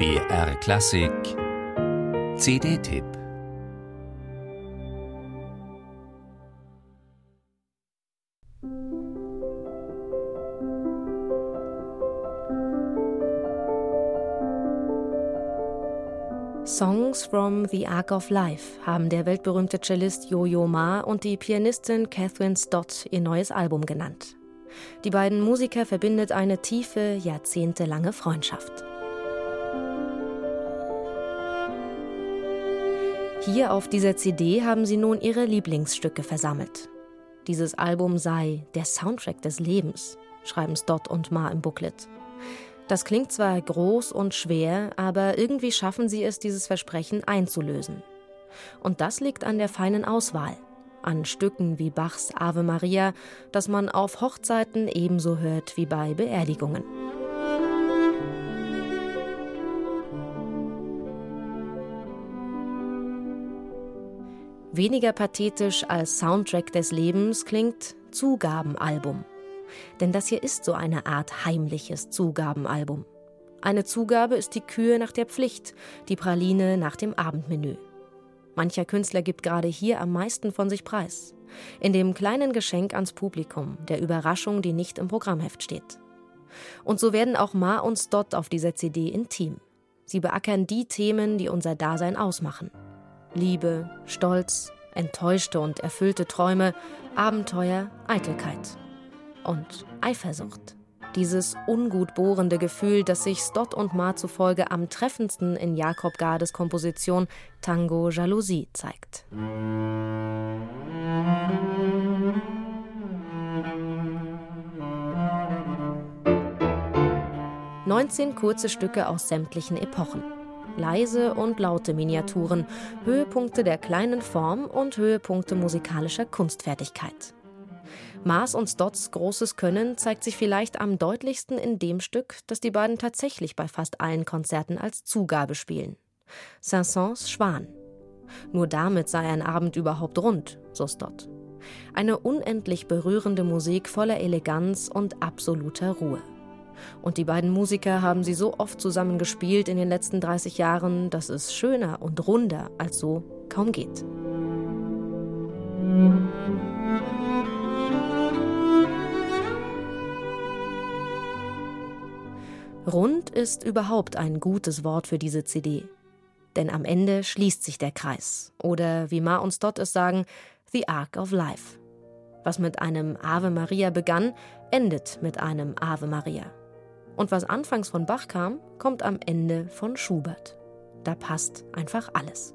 BR Klassik CD-Tipp Songs from the Ark of Life haben der weltberühmte Cellist Yo-Yo Ma und die Pianistin Catherine Stott ihr neues Album genannt. Die beiden Musiker verbindet eine tiefe, jahrzehntelange Freundschaft. Hier auf dieser CD haben sie nun ihre Lieblingsstücke versammelt. Dieses Album sei der Soundtrack des Lebens, schreiben Stott und Ma im Booklet. Das klingt zwar groß und schwer, aber irgendwie schaffen sie es, dieses Versprechen einzulösen. Und das liegt an der feinen Auswahl, an Stücken wie Bachs Ave Maria, das man auf Hochzeiten ebenso hört wie bei Beerdigungen. Weniger pathetisch als Soundtrack des Lebens klingt Zugabenalbum denn das hier ist so eine Art heimliches Zugabenalbum. Eine Zugabe ist die Kühe nach der Pflicht, die Praline nach dem Abendmenü. Mancher Künstler gibt gerade hier am meisten von sich preis. In dem kleinen Geschenk ans Publikum, der Überraschung, die nicht im Programmheft steht. Und so werden auch Ma und Stott auf dieser CD intim. Sie beackern die Themen, die unser Dasein ausmachen. Liebe, Stolz, enttäuschte und erfüllte Träume, Abenteuer, Eitelkeit und Eifersucht. Dieses ungut bohrende Gefühl, das sich Stott und Ma zufolge am treffendsten in Jakob Gardes Komposition Tango Jalousie zeigt. Neunzehn kurze Stücke aus sämtlichen Epochen. Leise und laute Miniaturen, Höhepunkte der kleinen Form und Höhepunkte musikalischer Kunstfertigkeit. Mars und Stotts großes Können zeigt sich vielleicht am deutlichsten in dem Stück, das die beiden tatsächlich bei fast allen Konzerten als Zugabe spielen. Saint-Saëns Schwan. Nur damit sei ein Abend überhaupt rund, so Stott. Eine unendlich berührende Musik voller Eleganz und absoluter Ruhe. Und die beiden Musiker haben sie so oft zusammen gespielt in den letzten 30 Jahren, dass es schöner und runder als so kaum geht. Rund ist überhaupt ein gutes Wort für diese CD. Denn am Ende schließt sich der Kreis. Oder wie Ma und Stott es sagen, The Ark of Life. Was mit einem Ave Maria begann, endet mit einem Ave Maria. Und was anfangs von Bach kam, kommt am Ende von Schubert. Da passt einfach alles.